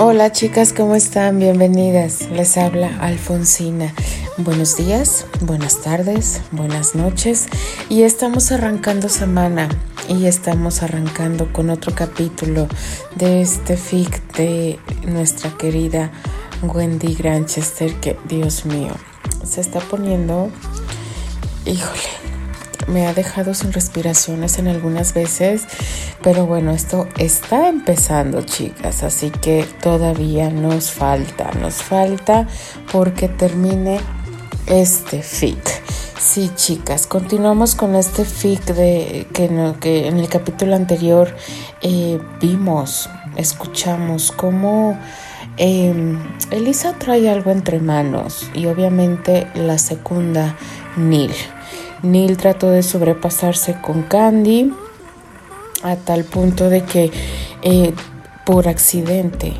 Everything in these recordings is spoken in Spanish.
Hola chicas, ¿cómo están? Bienvenidas. Les habla Alfonsina. Buenos días, buenas tardes, buenas noches. Y estamos arrancando semana y estamos arrancando con otro capítulo de este fic de nuestra querida Wendy Granchester que, Dios mío, se está poniendo, híjole, me ha dejado sin respiraciones en algunas veces, pero bueno, esto está empezando, chicas, así que todavía nos falta, nos falta porque termine este fic. Sí, chicas, continuamos con este fic de que, en el capítulo anterior eh, vimos, escuchamos cómo em, Elisa trae algo entre manos y obviamente la segunda Neil. Neil trató de sobrepasarse con Candy a tal punto de que eh, por accidente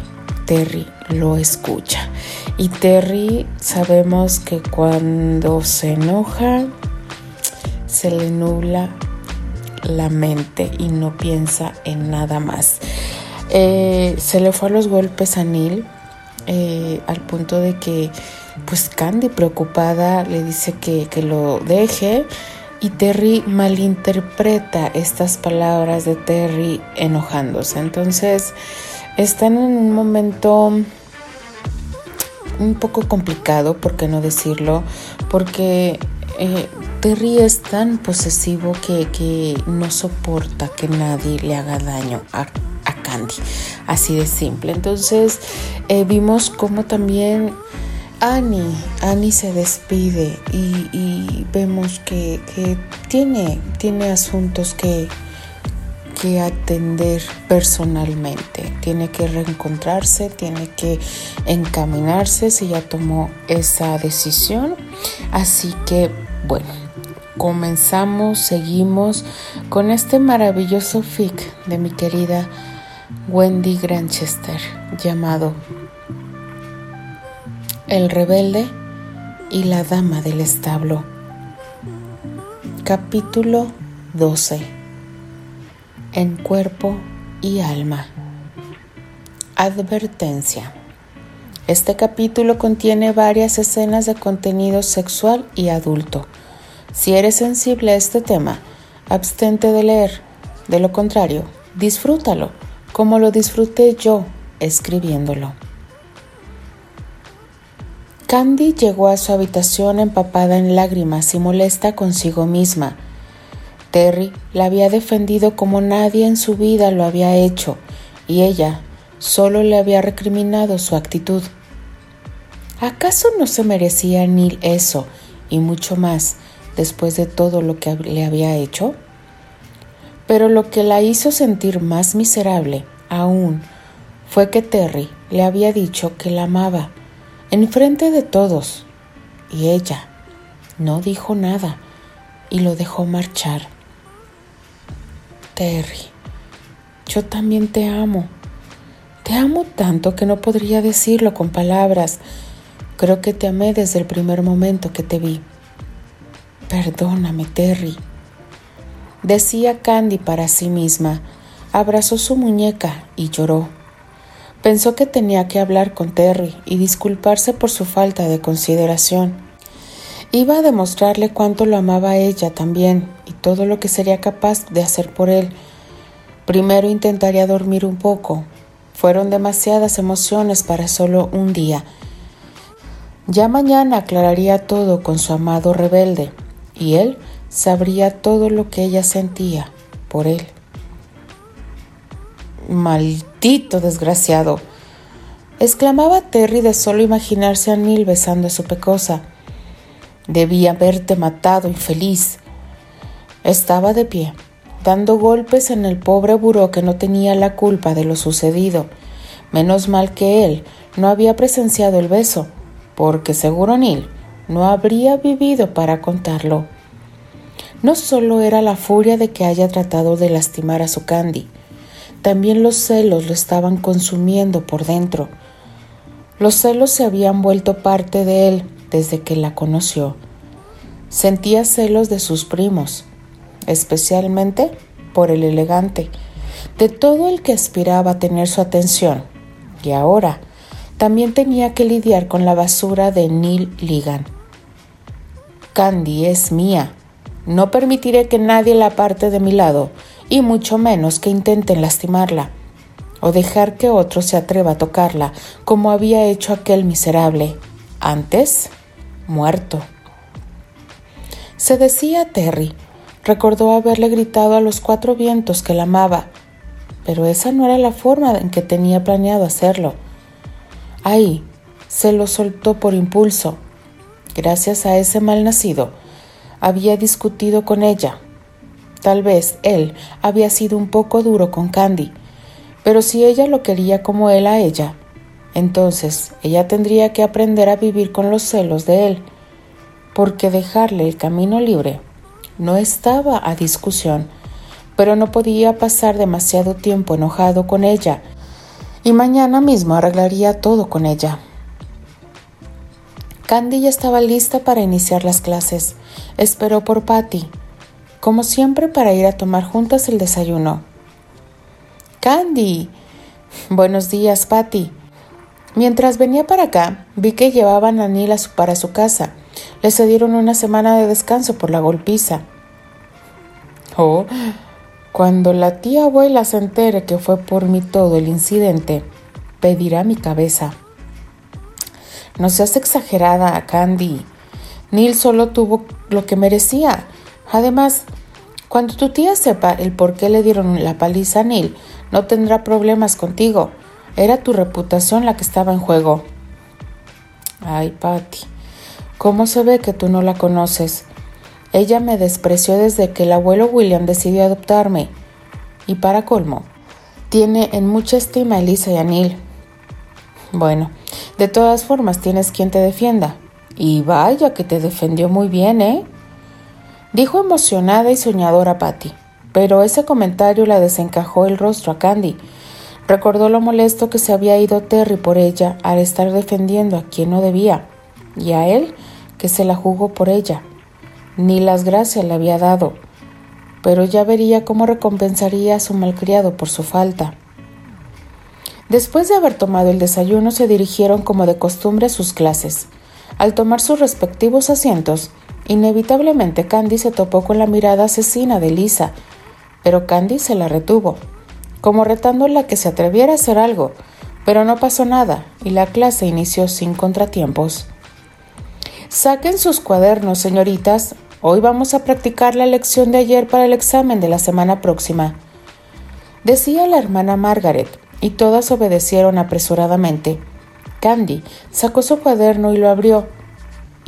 Terry lo escucha. Y Terry sabemos que cuando se enoja se le nubla la mente y no piensa en nada más. Eh, se le fue a los golpes a Neil eh, al punto de que pues Candy preocupada le dice que, que lo deje y Terry malinterpreta estas palabras de Terry enojándose. Entonces están en un momento un poco complicado, por qué no decirlo, porque eh, Terry es tan posesivo que, que, no soporta que nadie le haga daño a, a Candy, así de simple. Entonces eh, vimos cómo también Annie, se despide y, vemos que, tiene, tiene asuntos que, que atender personalmente. Tiene que reencontrarse, tiene que encaminarse si ya tomó esa decisión. Así que, bueno, comenzamos, seguimos con este maravilloso fic de mi querida Wendy Granchester llamado el rebelde y la dama del establo. Capítulo 12. En cuerpo y alma. Advertencia. Este capítulo contiene varias escenas de contenido sexual y adulto. Si eres sensible a este tema, abstente de leer. De lo contrario, disfrútalo, como lo disfruté yo escribiéndolo. Candy llegó a su habitación empapada en lágrimas y molesta consigo misma. Terry la había defendido como nadie en su vida lo había hecho, y ella solo le había recriminado su actitud. ¿Acaso no se merecía Neil eso y mucho más después de todo lo que le había hecho? Pero lo que la hizo sentir más miserable aún fue que Terry le había dicho que la amaba enfrente de todos, y ella no dijo nada y lo dejó marchar. Terry, yo también te amo. Te amo tanto que no podría decirlo con palabras. Creo que te amé desde el primer momento que te vi. Perdóname, Terry. Decía Candy para sí misma. Abrazó su muñeca y lloró. Pensó que tenía que hablar con Terry y disculparse por su falta de consideración. Iba a demostrarle cuánto lo amaba a ella también y todo lo que sería capaz de hacer por él. Primero intentaría dormir un poco. Fueron demasiadas emociones para solo un día. Ya mañana aclararía todo con su amado rebelde y él sabría todo lo que ella sentía por él. Maldito desgraciado. exclamaba Terry de solo imaginarse a Neil besando a su pecosa. Debía haberte matado, infeliz. Estaba de pie, dando golpes en el pobre buró que no tenía la culpa de lo sucedido. Menos mal que él no había presenciado el beso, porque seguro Neil no habría vivido para contarlo. No solo era la furia de que haya tratado de lastimar a su Candy, también los celos lo estaban consumiendo por dentro. Los celos se habían vuelto parte de él desde que la conoció. Sentía celos de sus primos, especialmente por el elegante, de todo el que aspiraba a tener su atención, Y ahora también tenía que lidiar con la basura de Neil Ligan. Candy es mía. No permitiré que nadie la aparte de mi lado, y mucho menos que intenten lastimarla, o dejar que otro se atreva a tocarla, como había hecho aquel miserable, antes muerto. Se decía Terry. Recordó haberle gritado a los cuatro vientos que la amaba, pero esa no era la forma en que tenía planeado hacerlo. Ahí se lo soltó por impulso. Gracias a ese mal nacido, había discutido con ella. Tal vez él había sido un poco duro con Candy, pero si ella lo quería como él a ella, entonces ella tendría que aprender a vivir con los celos de él, porque dejarle el camino libre no estaba a discusión, pero no podía pasar demasiado tiempo enojado con ella y mañana mismo arreglaría todo con ella. Candy ya estaba lista para iniciar las clases. Esperó por Patty, como siempre para ir a tomar juntas el desayuno. Candy. Buenos días, Patty. Mientras venía para acá, vi que llevaban a Neil para su casa. Le cedieron una semana de descanso por la golpiza. Oh, cuando la tía abuela se entere que fue por mí todo el incidente, pedirá mi cabeza. No seas exagerada, Candy. Neil solo tuvo lo que merecía. Además, cuando tu tía sepa el por qué le dieron la paliza a Neil, no tendrá problemas contigo. Era tu reputación la que estaba en juego. Ay, Patty, ¿cómo se ve que tú no la conoces? Ella me despreció desde que el abuelo William decidió adoptarme. Y para colmo, tiene en mucha estima a Elisa y a Neil. Bueno, de todas formas tienes quien te defienda. Y vaya que te defendió muy bien, ¿eh? Dijo emocionada y soñadora Patty, pero ese comentario la desencajó el rostro a Candy. Recordó lo molesto que se había ido Terry por ella al estar defendiendo a quien no debía, y a él que se la jugó por ella ni las gracias le había dado, pero ya vería cómo recompensaría a su malcriado por su falta. Después de haber tomado el desayuno se dirigieron como de costumbre a sus clases. Al tomar sus respectivos asientos, inevitablemente Candy se topó con la mirada asesina de Lisa, pero Candy se la retuvo, como retándola que se atreviera a hacer algo, pero no pasó nada y la clase inició sin contratiempos. Saquen sus cuadernos, señoritas, Hoy vamos a practicar la lección de ayer para el examen de la semana próxima. Decía la hermana Margaret, y todas obedecieron apresuradamente. Candy sacó su cuaderno y lo abrió.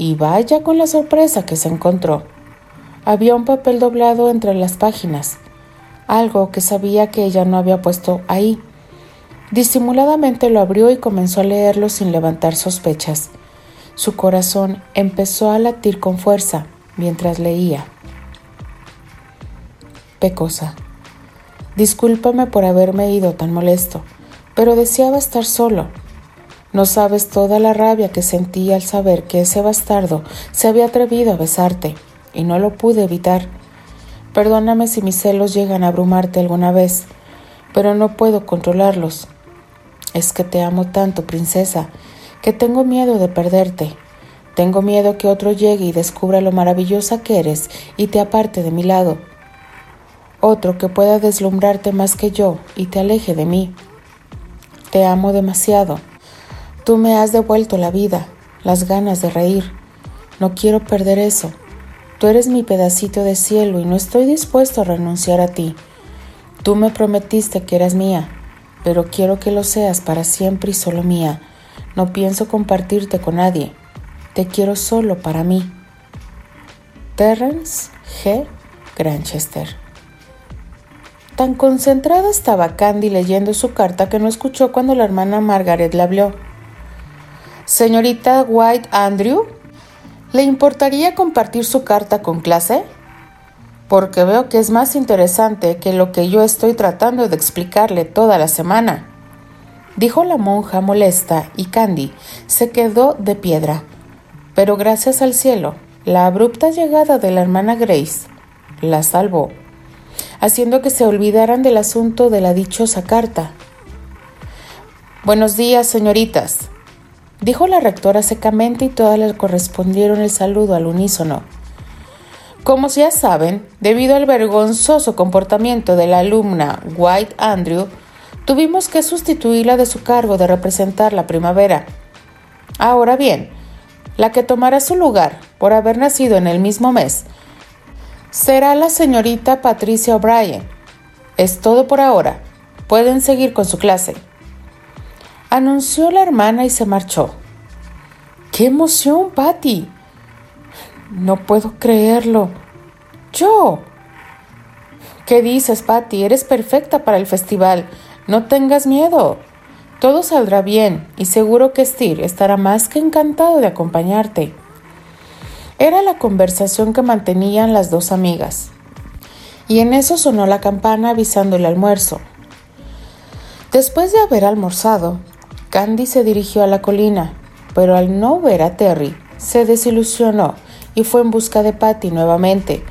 Y vaya con la sorpresa que se encontró. Había un papel doblado entre las páginas, algo que sabía que ella no había puesto ahí. Disimuladamente lo abrió y comenzó a leerlo sin levantar sospechas. Su corazón empezó a latir con fuerza mientras leía. Pecosa. Discúlpame por haberme ido tan molesto, pero deseaba estar solo. No sabes toda la rabia que sentí al saber que ese bastardo se había atrevido a besarte, y no lo pude evitar. Perdóname si mis celos llegan a abrumarte alguna vez, pero no puedo controlarlos. Es que te amo tanto, princesa, que tengo miedo de perderte. Tengo miedo que otro llegue y descubra lo maravillosa que eres y te aparte de mi lado. Otro que pueda deslumbrarte más que yo y te aleje de mí. Te amo demasiado. Tú me has devuelto la vida, las ganas de reír. No quiero perder eso. Tú eres mi pedacito de cielo y no estoy dispuesto a renunciar a ti. Tú me prometiste que eras mía, pero quiero que lo seas para siempre y solo mía. No pienso compartirte con nadie. Te quiero solo para mí. Terrence G. Granchester. Tan concentrada estaba Candy leyendo su carta que no escuchó cuando la hermana Margaret le habló. Señorita White Andrew, ¿le importaría compartir su carta con clase? Porque veo que es más interesante que lo que yo estoy tratando de explicarle toda la semana. Dijo la monja molesta y Candy se quedó de piedra pero gracias al cielo, la abrupta llegada de la hermana Grace la salvó, haciendo que se olvidaran del asunto de la dichosa carta. Buenos días, señoritas, dijo la rectora secamente y todas le correspondieron el saludo al unísono. Como ya saben, debido al vergonzoso comportamiento de la alumna White Andrew, tuvimos que sustituirla de su cargo de representar la primavera. Ahora bien, la que tomará su lugar por haber nacido en el mismo mes será la señorita Patricia O'Brien. Es todo por ahora. Pueden seguir con su clase. Anunció la hermana y se marchó. ¡Qué emoción, Patty! No puedo creerlo. Yo. ¿Qué dices, Patty? Eres perfecta para el festival. No tengas miedo. Todo saldrá bien y seguro que Steve estará más que encantado de acompañarte. Era la conversación que mantenían las dos amigas. Y en eso sonó la campana avisando el almuerzo. Después de haber almorzado, Candy se dirigió a la colina, pero al no ver a Terry, se desilusionó y fue en busca de Patty nuevamente.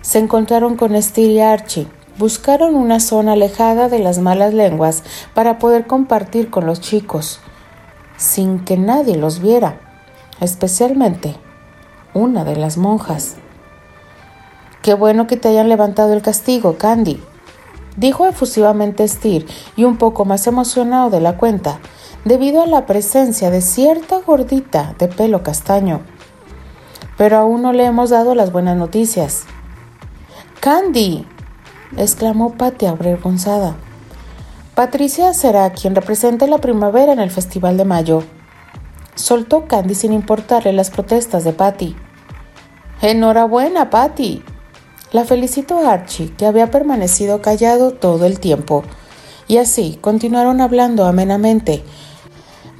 Se encontraron con Steve y Archie. Buscaron una zona alejada de las malas lenguas para poder compartir con los chicos, sin que nadie los viera, especialmente una de las monjas. Qué bueno que te hayan levantado el castigo, Candy, dijo efusivamente Steve y un poco más emocionado de la cuenta, debido a la presencia de cierta gordita de pelo castaño pero aún no le hemos dado las buenas noticias. Candy, exclamó Patty avergonzada. Patricia será quien represente la primavera en el Festival de Mayo. Soltó Candy sin importarle las protestas de Patty. Enhorabuena, Patty. La felicitó Archie, que había permanecido callado todo el tiempo. Y así continuaron hablando amenamente,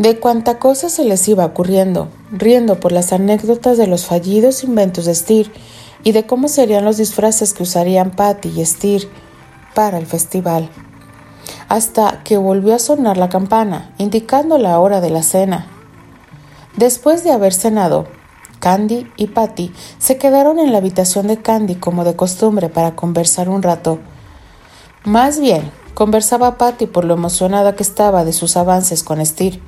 de cuánta cosa se les iba ocurriendo, riendo por las anécdotas de los fallidos inventos de Steer y de cómo serían los disfraces que usarían Patty y Steer para el festival. Hasta que volvió a sonar la campana, indicando la hora de la cena. Después de haber cenado, Candy y Patty se quedaron en la habitación de Candy como de costumbre para conversar un rato. Más bien, conversaba Patty por lo emocionada que estaba de sus avances con Steer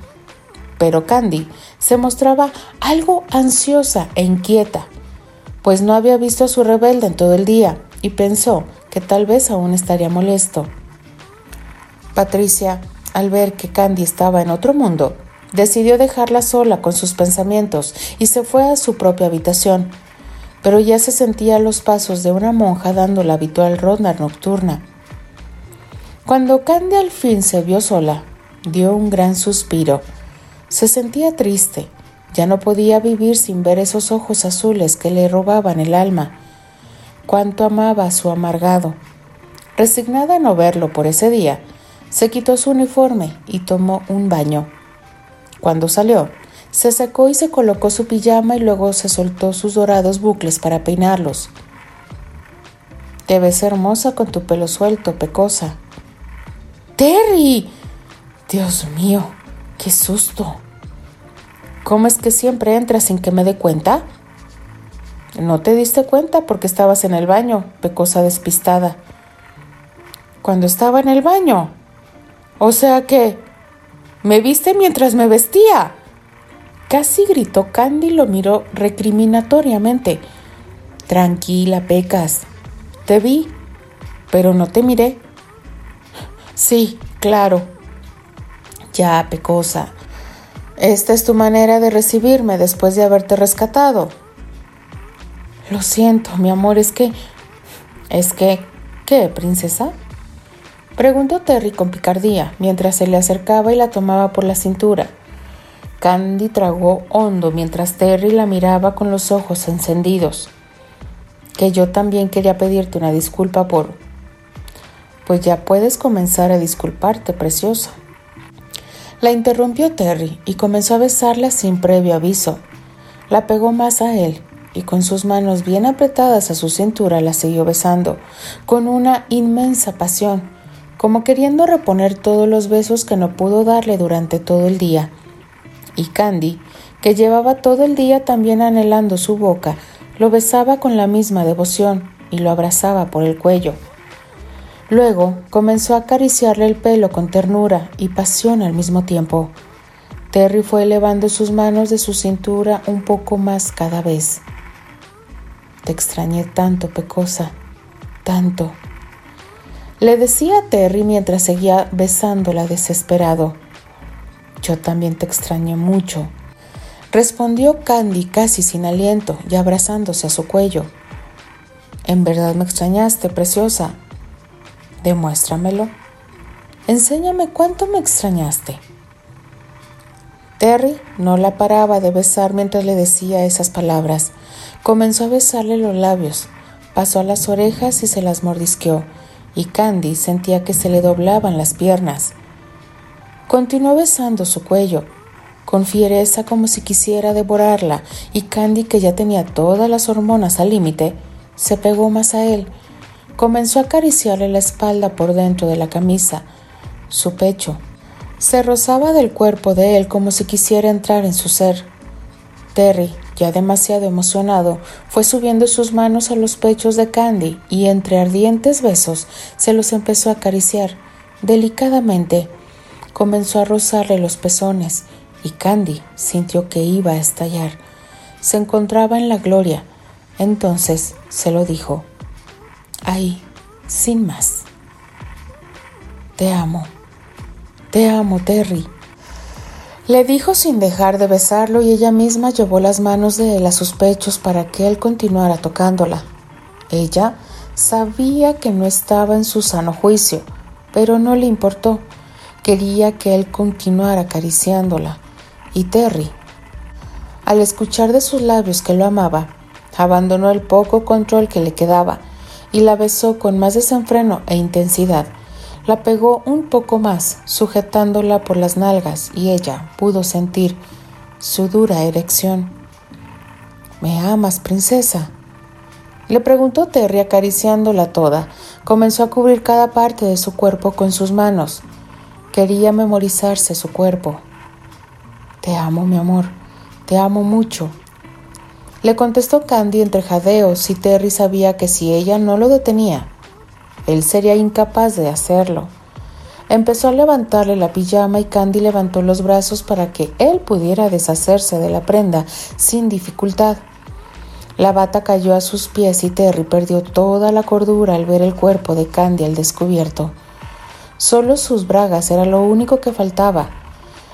pero Candy se mostraba algo ansiosa e inquieta, pues no había visto a su rebelde en todo el día y pensó que tal vez aún estaría molesto. Patricia, al ver que Candy estaba en otro mundo, decidió dejarla sola con sus pensamientos y se fue a su propia habitación, pero ya se sentía los pasos de una monja dando la habitual ronda nocturna. Cuando Candy al fin se vio sola, dio un gran suspiro se sentía triste, ya no podía vivir sin ver esos ojos azules que le robaban el alma. Cuánto amaba a su amargado. Resignada a no verlo por ese día, se quitó su uniforme y tomó un baño. Cuando salió, se secó y se colocó su pijama y luego se soltó sus dorados bucles para peinarlos. Te ves hermosa con tu pelo suelto, pecosa. Terry. Dios mío, qué susto. ¿Cómo es que siempre entras sin que me dé cuenta? No te diste cuenta porque estabas en el baño, pecosa despistada. Cuando estaba en el baño. O sea que... Me viste mientras me vestía. Casi gritó Candy lo miró recriminatoriamente. Tranquila, Pecas. Te vi, pero no te miré. Sí, claro. Ya, Pecosa. Esta es tu manera de recibirme después de haberte rescatado. Lo siento, mi amor, es que... ¿Es que... ¿Qué, princesa? Preguntó Terry con picardía mientras se le acercaba y la tomaba por la cintura. Candy tragó hondo mientras Terry la miraba con los ojos encendidos. Que yo también quería pedirte una disculpa por... Pues ya puedes comenzar a disculparte, preciosa. La interrumpió Terry y comenzó a besarla sin previo aviso. La pegó más a él y con sus manos bien apretadas a su cintura la siguió besando, con una inmensa pasión, como queriendo reponer todos los besos que no pudo darle durante todo el día. Y Candy, que llevaba todo el día también anhelando su boca, lo besaba con la misma devoción y lo abrazaba por el cuello. Luego comenzó a acariciarle el pelo con ternura y pasión al mismo tiempo. Terry fue elevando sus manos de su cintura un poco más cada vez. Te extrañé tanto, Pecosa, tanto. Le decía a Terry mientras seguía besándola desesperado. Yo también te extrañé mucho, respondió Candy casi sin aliento y abrazándose a su cuello. En verdad me extrañaste, preciosa. Demuéstramelo. Enséñame cuánto me extrañaste. Terry no la paraba de besar mientras le decía esas palabras. Comenzó a besarle los labios, pasó a las orejas y se las mordisqueó, y Candy sentía que se le doblaban las piernas. Continuó besando su cuello, con fiereza como si quisiera devorarla, y Candy, que ya tenía todas las hormonas al límite, se pegó más a él. Comenzó a acariciarle la espalda por dentro de la camisa, su pecho. Se rozaba del cuerpo de él como si quisiera entrar en su ser. Terry, ya demasiado emocionado, fue subiendo sus manos a los pechos de Candy y entre ardientes besos se los empezó a acariciar. Delicadamente comenzó a rozarle los pezones y Candy sintió que iba a estallar. Se encontraba en la gloria. Entonces se lo dijo. Ahí, sin más. Te amo. Te amo, Terry. Le dijo sin dejar de besarlo y ella misma llevó las manos de él a sus pechos para que él continuara tocándola. Ella sabía que no estaba en su sano juicio, pero no le importó. Quería que él continuara acariciándola. Y Terry, al escuchar de sus labios que lo amaba, abandonó el poco control que le quedaba y la besó con más desenfreno e intensidad la pegó un poco más, sujetándola por las nalgas, y ella pudo sentir su dura erección. ¿Me amas, princesa? Le preguntó Terry acariciándola toda. Comenzó a cubrir cada parte de su cuerpo con sus manos. Quería memorizarse su cuerpo. Te amo, mi amor, te amo mucho. Le contestó Candy entre jadeos y Terry sabía que si ella no lo detenía, él sería incapaz de hacerlo. Empezó a levantarle la pijama y Candy levantó los brazos para que él pudiera deshacerse de la prenda sin dificultad. La bata cayó a sus pies y Terry perdió toda la cordura al ver el cuerpo de Candy al descubierto. Solo sus bragas era lo único que faltaba.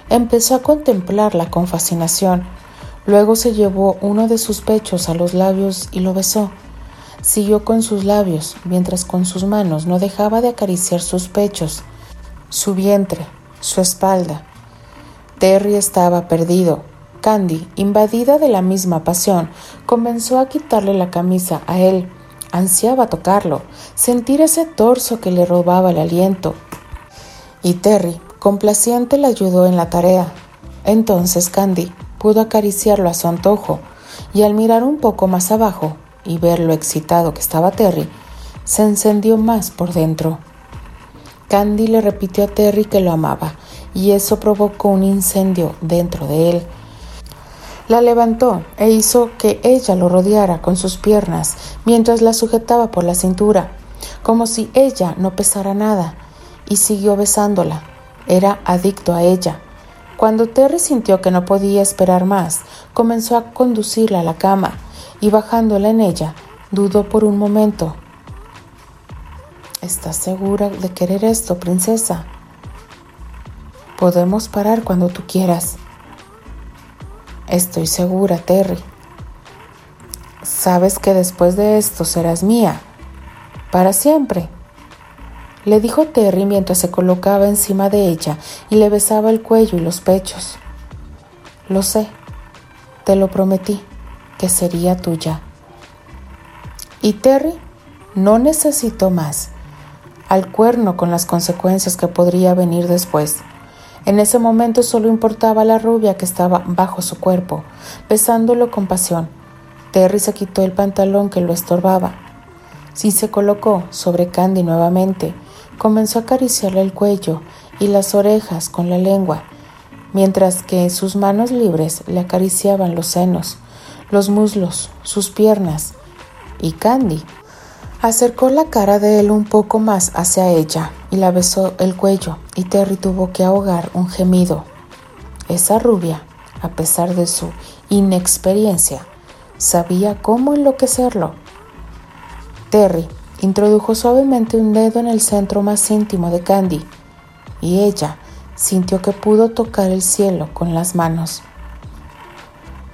Empezó a contemplarla con fascinación. Luego se llevó uno de sus pechos a los labios y lo besó. Siguió con sus labios, mientras con sus manos no dejaba de acariciar sus pechos, su vientre, su espalda. Terry estaba perdido. Candy, invadida de la misma pasión, comenzó a quitarle la camisa a él. Ansiaba tocarlo, sentir ese torso que le robaba el aliento. Y Terry, complaciente, le ayudó en la tarea. Entonces Candy pudo acariciarlo a su antojo, y al mirar un poco más abajo, y ver lo excitado que estaba Terry, se encendió más por dentro. Candy le repitió a Terry que lo amaba, y eso provocó un incendio dentro de él. La levantó e hizo que ella lo rodeara con sus piernas mientras la sujetaba por la cintura, como si ella no pesara nada, y siguió besándola. Era adicto a ella. Cuando Terry sintió que no podía esperar más, comenzó a conducirla a la cama, y bajándola en ella, dudó por un momento. ¿Estás segura de querer esto, princesa? Podemos parar cuando tú quieras. Estoy segura, Terry. Sabes que después de esto serás mía, para siempre. Le dijo Terry mientras se colocaba encima de ella y le besaba el cuello y los pechos. Lo sé, te lo prometí que sería tuya. Y Terry no necesitó más, al cuerno con las consecuencias que podría venir después. En ese momento solo importaba la rubia que estaba bajo su cuerpo, besándolo con pasión. Terry se quitó el pantalón que lo estorbaba. Si se colocó sobre Candy nuevamente, comenzó a acariciarle el cuello y las orejas con la lengua, mientras que sus manos libres le acariciaban los senos, los muslos, sus piernas, y Candy Acercó la cara de él un poco más hacia ella y la besó el cuello y Terry tuvo que ahogar un gemido. Esa rubia, a pesar de su inexperiencia, sabía cómo enloquecerlo. Terry introdujo suavemente un dedo en el centro más íntimo de Candy y ella sintió que pudo tocar el cielo con las manos.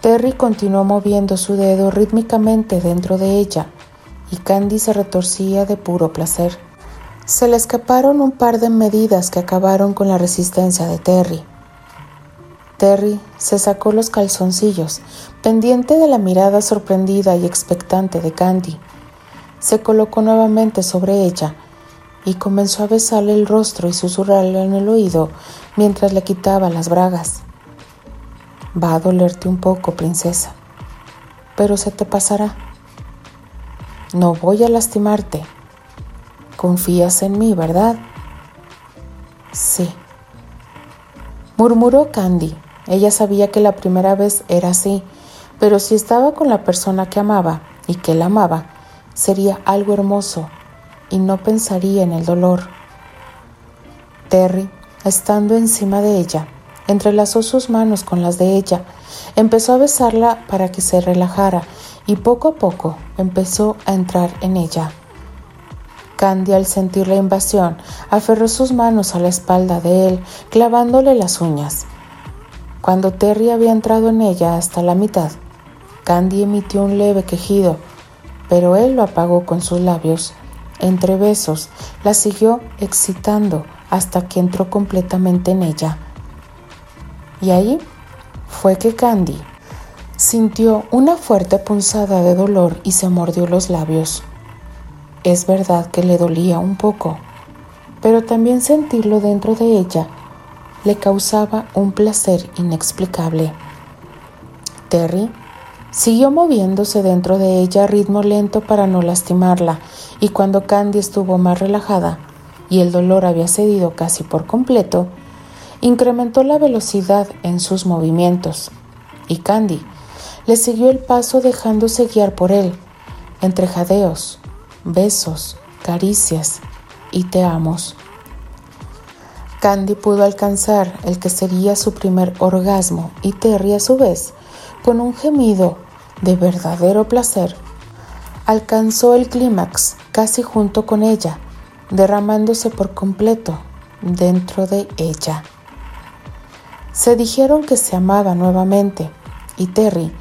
Terry continuó moviendo su dedo rítmicamente dentro de ella y Candy se retorcía de puro placer. Se le escaparon un par de medidas que acabaron con la resistencia de Terry. Terry se sacó los calzoncillos, pendiente de la mirada sorprendida y expectante de Candy. Se colocó nuevamente sobre ella y comenzó a besarle el rostro y susurrarle en el oído mientras le quitaba las bragas. Va a dolerte un poco, princesa, pero se te pasará. No voy a lastimarte. Confías en mí, ¿verdad? Sí. Murmuró Candy. Ella sabía que la primera vez era así, pero si estaba con la persona que amaba y que la amaba, sería algo hermoso y no pensaría en el dolor. Terry, estando encima de ella, entrelazó sus manos con las de ella, empezó a besarla para que se relajara y poco a poco empezó a entrar en ella. Candy, al sentir la invasión, aferró sus manos a la espalda de él, clavándole las uñas. Cuando Terry había entrado en ella hasta la mitad, Candy emitió un leve quejido, pero él lo apagó con sus labios. Entre besos, la siguió excitando hasta que entró completamente en ella. Y ahí fue que Candy Sintió una fuerte punzada de dolor y se mordió los labios. Es verdad que le dolía un poco, pero también sentirlo dentro de ella le causaba un placer inexplicable. Terry siguió moviéndose dentro de ella a ritmo lento para no lastimarla, y cuando Candy estuvo más relajada y el dolor había cedido casi por completo, incrementó la velocidad en sus movimientos, y Candy le siguió el paso dejándose guiar por él, entre jadeos, besos, caricias y te amos. Candy pudo alcanzar el que sería su primer orgasmo y Terry a su vez, con un gemido de verdadero placer, alcanzó el clímax casi junto con ella, derramándose por completo dentro de ella. Se dijeron que se amaba nuevamente y Terry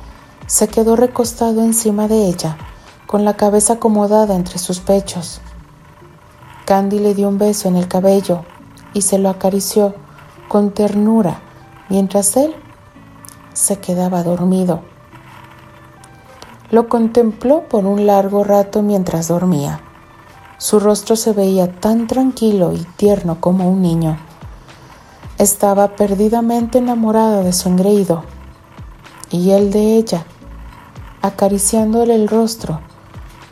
se quedó recostado encima de ella, con la cabeza acomodada entre sus pechos. Candy le dio un beso en el cabello y se lo acarició con ternura mientras él se quedaba dormido. Lo contempló por un largo rato mientras dormía. Su rostro se veía tan tranquilo y tierno como un niño. Estaba perdidamente enamorada de su engreído y él de ella acariciándole el rostro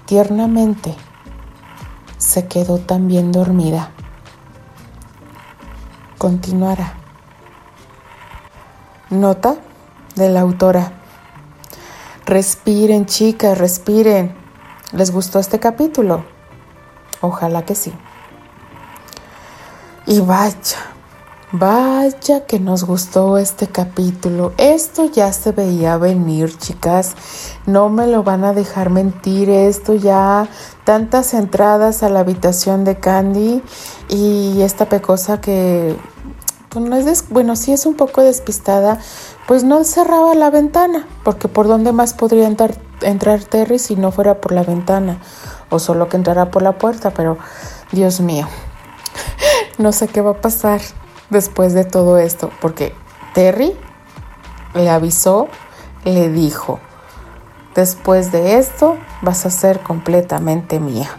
tiernamente, se quedó también dormida. Continuará. Nota de la autora. Respiren, chicas, respiren. ¿Les gustó este capítulo? Ojalá que sí. Y vaya, Vaya que nos gustó este capítulo. Esto ya se veía venir, chicas. No me lo van a dejar mentir. Esto ya, tantas entradas a la habitación de Candy y esta pecosa que, pues no es, bueno, sí es un poco despistada, pues no cerraba la ventana, porque por dónde más podría entrar, Terry si no fuera por la ventana, o solo que entrara por la puerta, pero Dios mío, no sé qué va a pasar después de todo esto, porque Terry le avisó, le dijo, después de esto vas a ser completamente mía.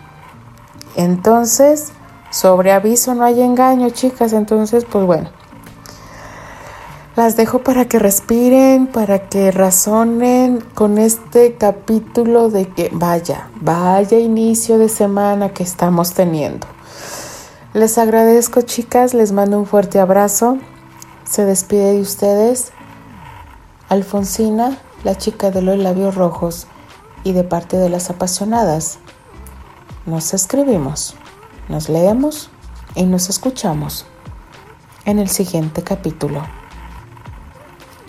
Entonces, sobre aviso no hay engaño, chicas, entonces, pues bueno. Las dejo para que respiren, para que razonen con este capítulo de que vaya, vaya inicio de semana que estamos teniendo. Les agradezco chicas, les mando un fuerte abrazo. Se despide de ustedes Alfonsina, la chica de los labios rojos y de parte de las apasionadas. nos escribimos, nos leemos y nos escuchamos en el siguiente capítulo.